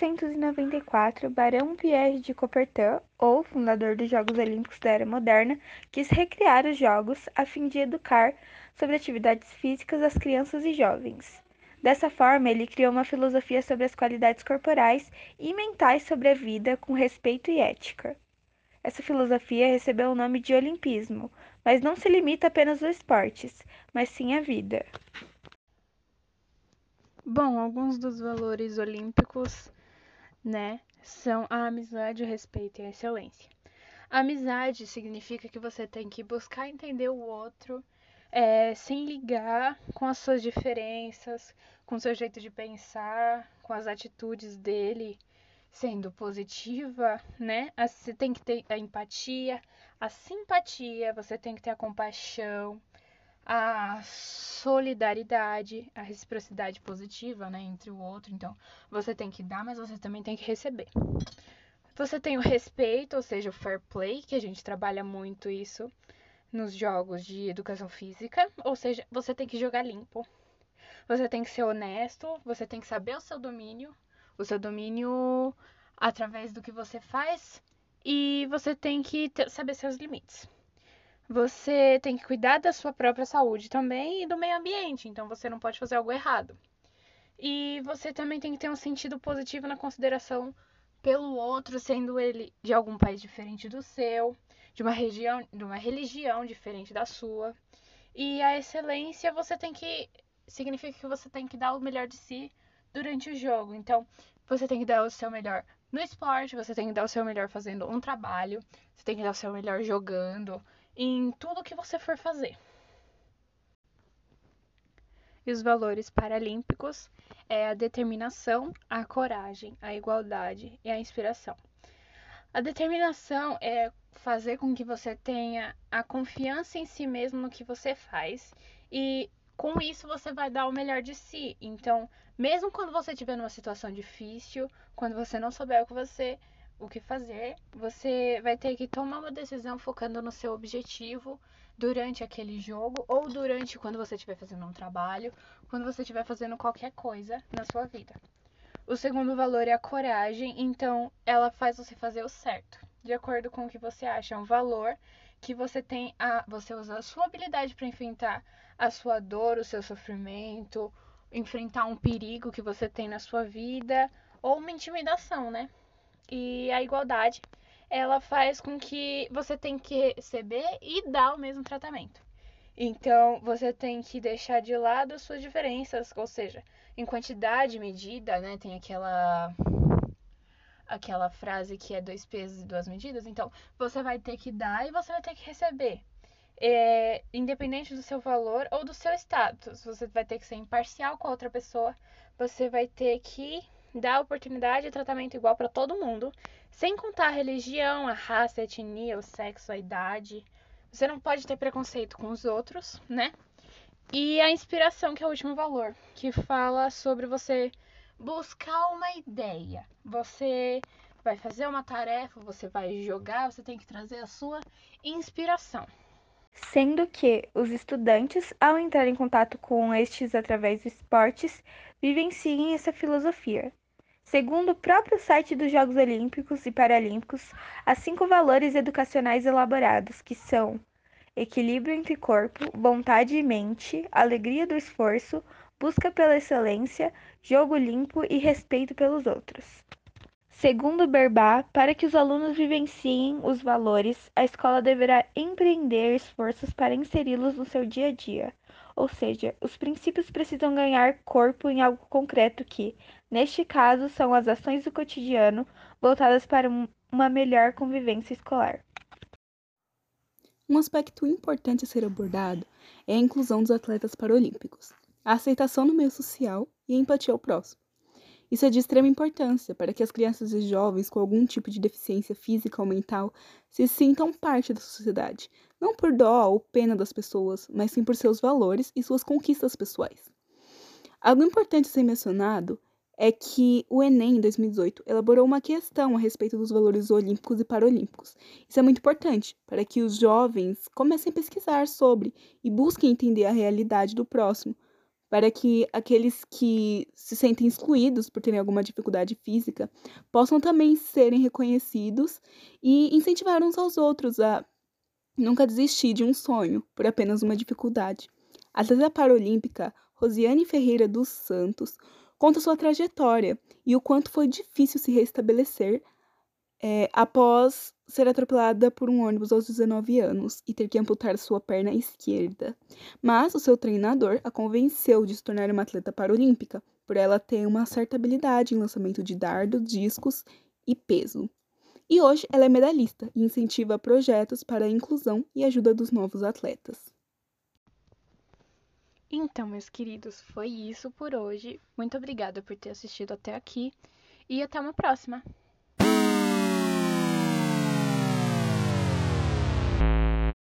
1894, Barão Pierre de Coubertin, ou fundador dos Jogos Olímpicos da Era Moderna, quis recriar os Jogos a fim de educar sobre atividades físicas as crianças e jovens. Dessa forma, ele criou uma filosofia sobre as qualidades corporais e mentais sobre a vida com respeito e ética. Essa filosofia recebeu o nome de Olimpismo, mas não se limita apenas aos esportes, mas sim à vida. Bom, alguns dos valores olímpicos, né, são a amizade, o respeito e a excelência. Amizade significa que você tem que buscar entender o outro é, sem ligar com as suas diferenças, com seu jeito de pensar, com as atitudes dele sendo positiva, né? Você tem que ter a empatia, a simpatia, você tem que ter a compaixão, a solidariedade, a reciprocidade positiva, né, entre o outro. Então, você tem que dar, mas você também tem que receber. Você tem o respeito, ou seja, o fair play, que a gente trabalha muito isso nos jogos de educação física, ou seja, você tem que jogar limpo. Você tem que ser honesto, você tem que saber o seu domínio, o seu domínio através do que você faz e você tem que ter, saber seus limites você tem que cuidar da sua própria saúde também e do meio ambiente, então você não pode fazer algo errado. E você também tem que ter um sentido positivo na consideração pelo outro, sendo ele de algum país diferente do seu, de uma região, de uma religião diferente da sua. E a excelência você tem que significa que você tem que dar o melhor de si durante o jogo. Então, você tem que dar o seu melhor no esporte, você tem que dar o seu melhor fazendo um trabalho, você tem que dar o seu melhor jogando, em tudo que você for fazer. E os valores paralímpicos é a determinação, a coragem, a igualdade e a inspiração. A determinação é fazer com que você tenha a confiança em si mesmo no que você faz e com isso você vai dar o melhor de si. Então, mesmo quando você estiver numa situação difícil, quando você não souber o que você o que fazer, você vai ter que tomar uma decisão focando no seu objetivo durante aquele jogo ou durante quando você estiver fazendo um trabalho, quando você estiver fazendo qualquer coisa na sua vida. O segundo valor é a coragem, então ela faz você fazer o certo, de acordo com o que você acha. É um valor que você tem a você usa a sua habilidade para enfrentar a sua dor, o seu sofrimento, enfrentar um perigo que você tem na sua vida ou uma intimidação, né? E a igualdade, ela faz com que você tem que receber e dar o mesmo tratamento. Então, você tem que deixar de lado suas diferenças, ou seja, em quantidade medida, né? Tem aquela aquela frase que é dois pesos e duas medidas. Então, você vai ter que dar e você vai ter que receber. É, independente do seu valor ou do seu status, você vai ter que ser imparcial com a outra pessoa. Você vai ter que dá oportunidade e tratamento igual para todo mundo, sem contar a religião, a raça, a etnia, o sexo, a idade. Você não pode ter preconceito com os outros, né? E a inspiração, que é o último valor, que fala sobre você buscar uma ideia. Você vai fazer uma tarefa, você vai jogar, você tem que trazer a sua inspiração. Sendo que os estudantes, ao entrar em contato com estes através dos esportes, vivenciem essa filosofia, Segundo o próprio site dos Jogos Olímpicos e Paralímpicos, há cinco valores educacionais elaborados, que são equilíbrio entre corpo, vontade e mente, alegria do esforço, busca pela excelência, jogo limpo e respeito pelos outros. Segundo Berbá, para que os alunos vivenciem os valores, a escola deverá empreender esforços para inseri-los no seu dia a dia. Ou seja, os princípios precisam ganhar corpo em algo concreto que, Neste caso, são as ações do cotidiano voltadas para uma melhor convivência escolar. Um aspecto importante a ser abordado é a inclusão dos atletas paralímpicos, a aceitação no meio social e a empatia ao próximo. Isso é de extrema importância para que as crianças e jovens com algum tipo de deficiência física ou mental se sintam parte da sociedade, não por dó ou pena das pessoas, mas sim por seus valores e suas conquistas pessoais. Algo importante a ser mencionado é que o Enem, em 2018, elaborou uma questão a respeito dos valores olímpicos e paralímpicos. Isso é muito importante para que os jovens comecem a pesquisar sobre e busquem entender a realidade do próximo, para que aqueles que se sentem excluídos por terem alguma dificuldade física possam também serem reconhecidos e incentivar uns aos outros a nunca desistir de um sonho por apenas uma dificuldade. A atleta paralímpica Rosiane Ferreira dos Santos conta sua trajetória e o quanto foi difícil se restabelecer é, após ser atropelada por um ônibus aos 19 anos e ter que amputar sua perna esquerda. Mas o seu treinador a convenceu de se tornar uma atleta paralímpica, por ela ter uma certa habilidade em lançamento de dardo, discos e peso. E hoje ela é medalhista e incentiva projetos para a inclusão e ajuda dos novos atletas. Então, meus queridos, foi isso por hoje. Muito obrigada por ter assistido até aqui e até uma próxima!